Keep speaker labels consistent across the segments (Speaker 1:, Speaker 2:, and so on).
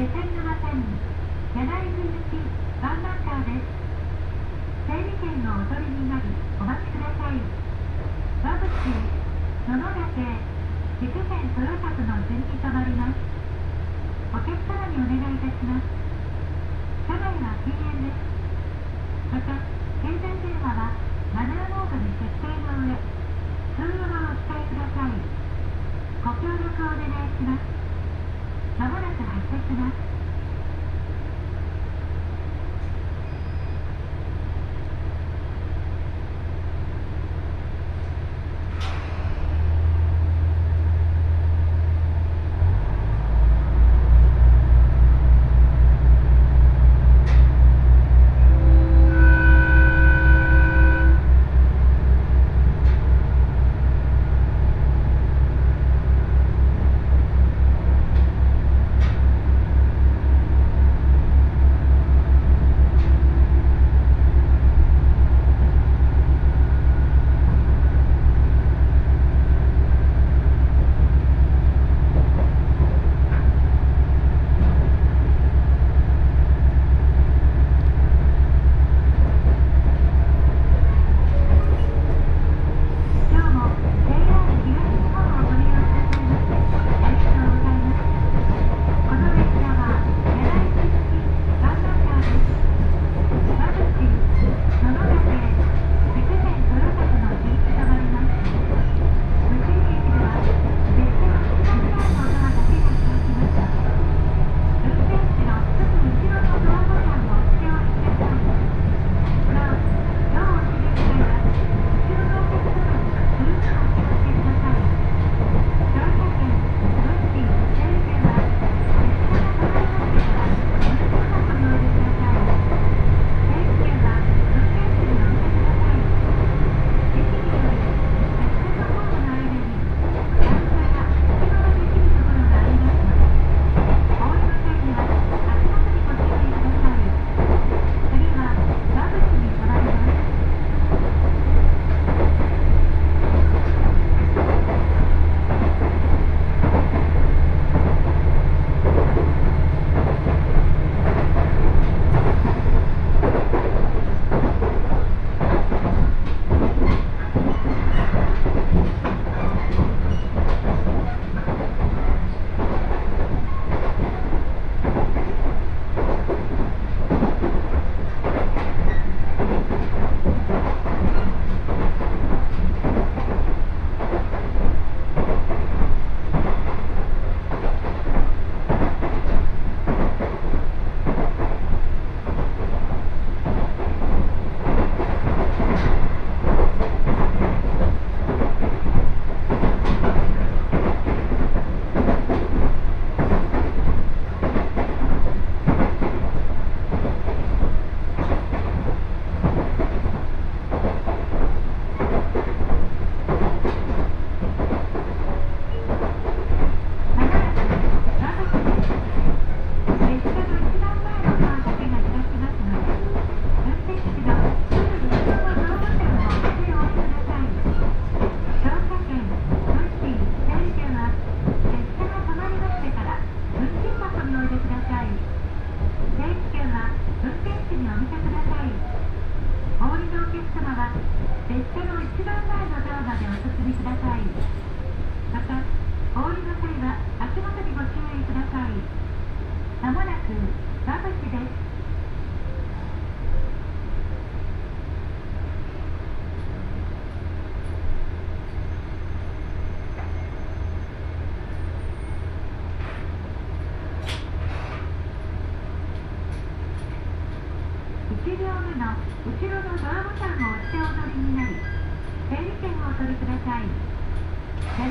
Speaker 1: 気仙沼線柳津行きンンカーです整理券お取りになりお待ちください県豊のにまりますお客にお願いいたします車内は禁煙ですまた携帯電話はマナーモードに設定の上通話をお控えくださいご協力をお願いします。まもなく発車します。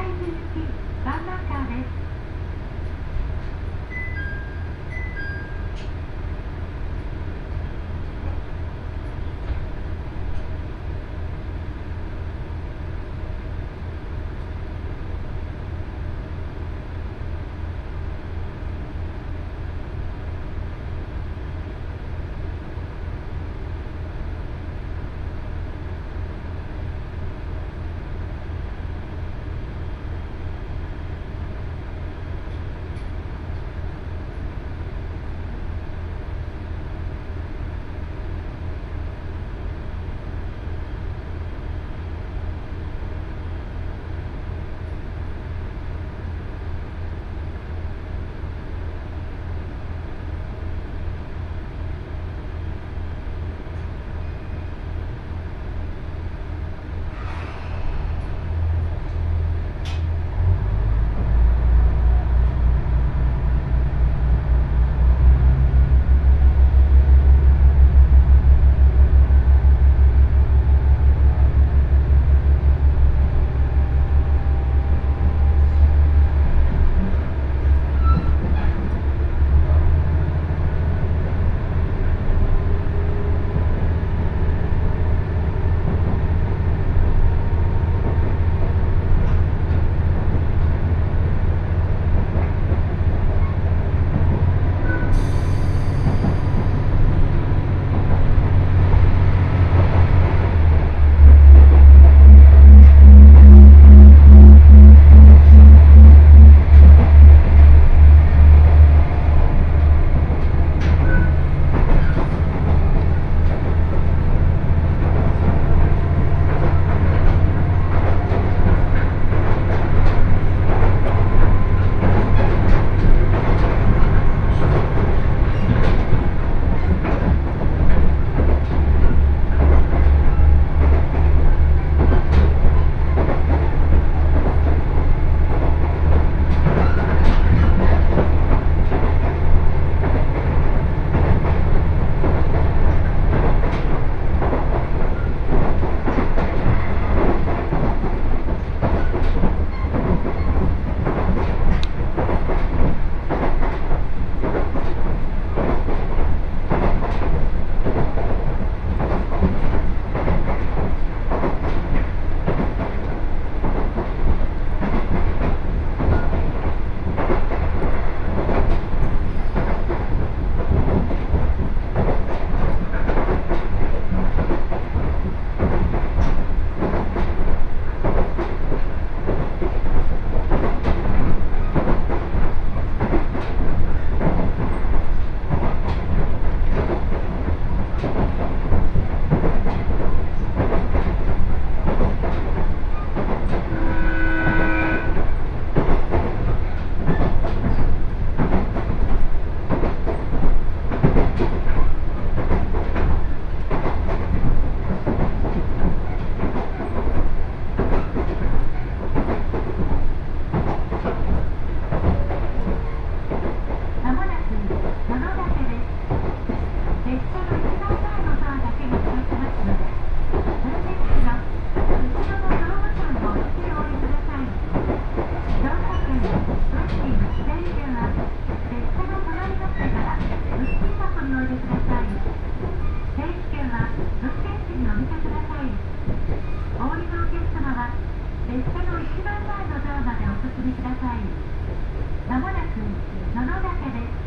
Speaker 1: 西ンき真ん中です。列車の一番前のドアまでお進みください。まもなく野々岳です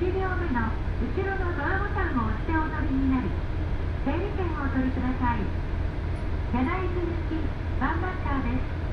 Speaker 1: 1両目の後ろのドアボタンを押してお乗りになり整理券をお取りください柳津行きワンバッターです。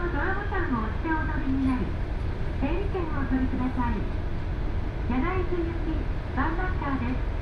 Speaker 1: のドアボタンを押してお乗りになり整理券をお取りください。柳津行きバンバッターです。